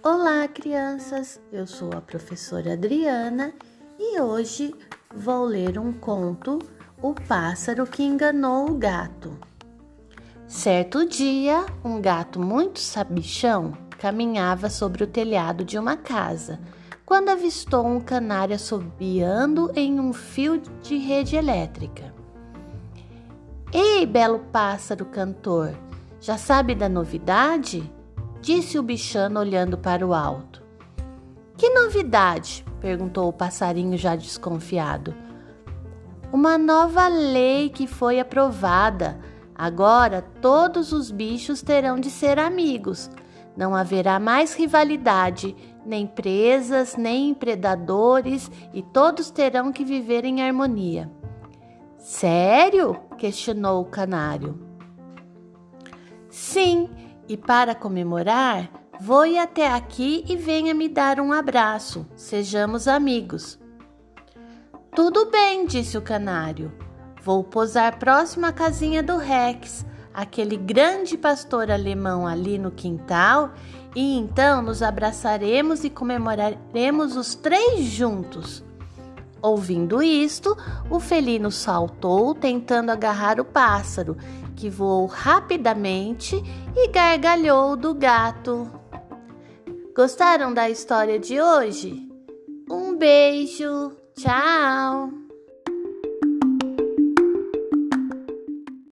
Olá, crianças! Eu sou a professora Adriana e hoje vou ler um conto, O Pássaro que Enganou o Gato. Certo dia, um gato muito sabichão caminhava sobre o telhado de uma casa quando avistou um canário assobiando em um fio de rede elétrica. Ei, belo pássaro cantor, já sabe da novidade? Disse o bichano olhando para o alto. Que novidade? perguntou o passarinho já desconfiado. Uma nova lei que foi aprovada. Agora todos os bichos terão de ser amigos. Não haverá mais rivalidade, nem presas, nem predadores, e todos terão que viver em harmonia. Sério? questionou o canário. Sim, e para comemorar, vou até aqui e venha me dar um abraço. Sejamos amigos. Tudo bem, disse o canário. Vou posar próximo à casinha do Rex, aquele grande pastor alemão ali no quintal, e então nos abraçaremos e comemoraremos os três juntos. Ouvindo isto, o felino saltou, tentando agarrar o pássaro, que voou rapidamente e gargalhou do gato. Gostaram da história de hoje? Um beijo, tchau!